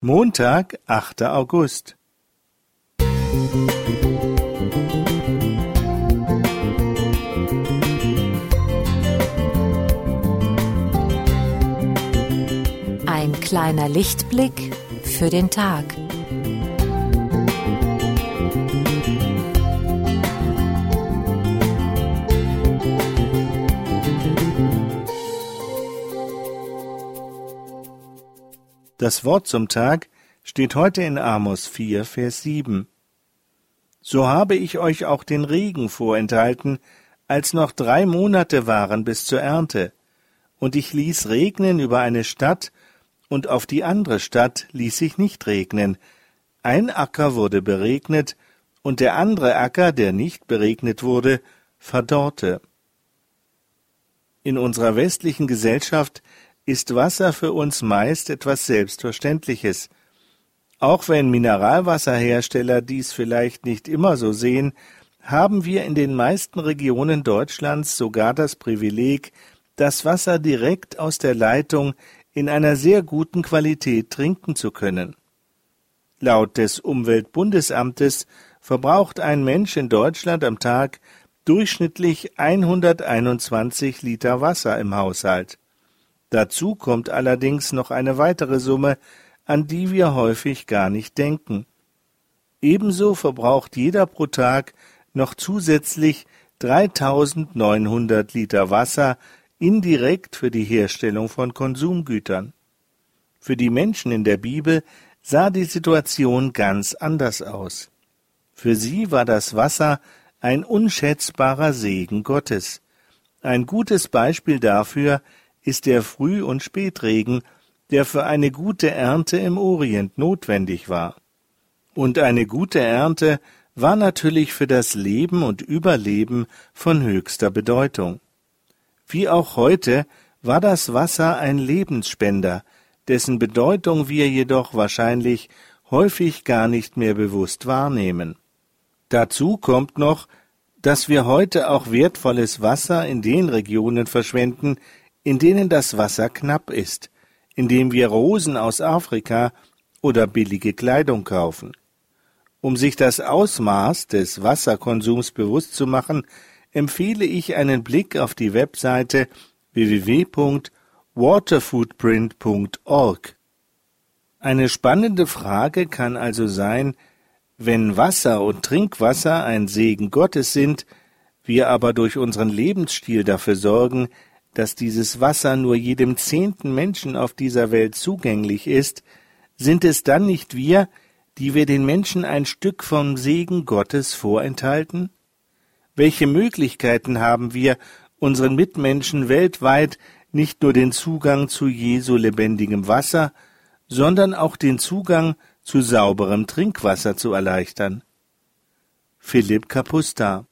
Montag, 8. August. Ein kleiner Lichtblick für den Tag. Das Wort zum Tag steht heute in Amos 4, Vers 7. So habe ich euch auch den Regen vorenthalten, als noch drei Monate waren bis zur Ernte. Und ich ließ regnen über eine Stadt, und auf die andere Stadt ließ ich nicht regnen. Ein Acker wurde beregnet, und der andere Acker, der nicht beregnet wurde, verdorrte. In unserer westlichen Gesellschaft ist Wasser für uns meist etwas Selbstverständliches. Auch wenn Mineralwasserhersteller dies vielleicht nicht immer so sehen, haben wir in den meisten Regionen Deutschlands sogar das Privileg, das Wasser direkt aus der Leitung in einer sehr guten Qualität trinken zu können. Laut des Umweltbundesamtes verbraucht ein Mensch in Deutschland am Tag durchschnittlich 121 Liter Wasser im Haushalt. Dazu kommt allerdings noch eine weitere Summe, an die wir häufig gar nicht denken. Ebenso verbraucht jeder pro Tag noch zusätzlich 3900 Liter Wasser indirekt für die Herstellung von Konsumgütern. Für die Menschen in der Bibel sah die Situation ganz anders aus. Für sie war das Wasser ein unschätzbarer Segen Gottes. Ein gutes Beispiel dafür ist der Früh- und Spätregen, der für eine gute Ernte im Orient notwendig war. Und eine gute Ernte war natürlich für das Leben und Überleben von höchster Bedeutung. Wie auch heute war das Wasser ein Lebensspender, dessen Bedeutung wir jedoch wahrscheinlich häufig gar nicht mehr bewusst wahrnehmen. Dazu kommt noch, dass wir heute auch wertvolles Wasser in den Regionen verschwenden, in denen das Wasser knapp ist, indem wir Rosen aus Afrika oder billige Kleidung kaufen. Um sich das Ausmaß des Wasserkonsums bewusst zu machen, empfehle ich einen Blick auf die Webseite www.waterfootprint.org. Eine spannende Frage kann also sein, wenn Wasser und Trinkwasser ein Segen Gottes sind, wir aber durch unseren Lebensstil dafür sorgen, dass dieses Wasser nur jedem zehnten Menschen auf dieser Welt zugänglich ist, sind es dann nicht wir, die wir den Menschen ein Stück vom Segen Gottes vorenthalten? Welche Möglichkeiten haben wir, unseren Mitmenschen weltweit nicht nur den Zugang zu Jesu lebendigem Wasser, sondern auch den Zugang zu sauberem Trinkwasser zu erleichtern? Philipp Kapusta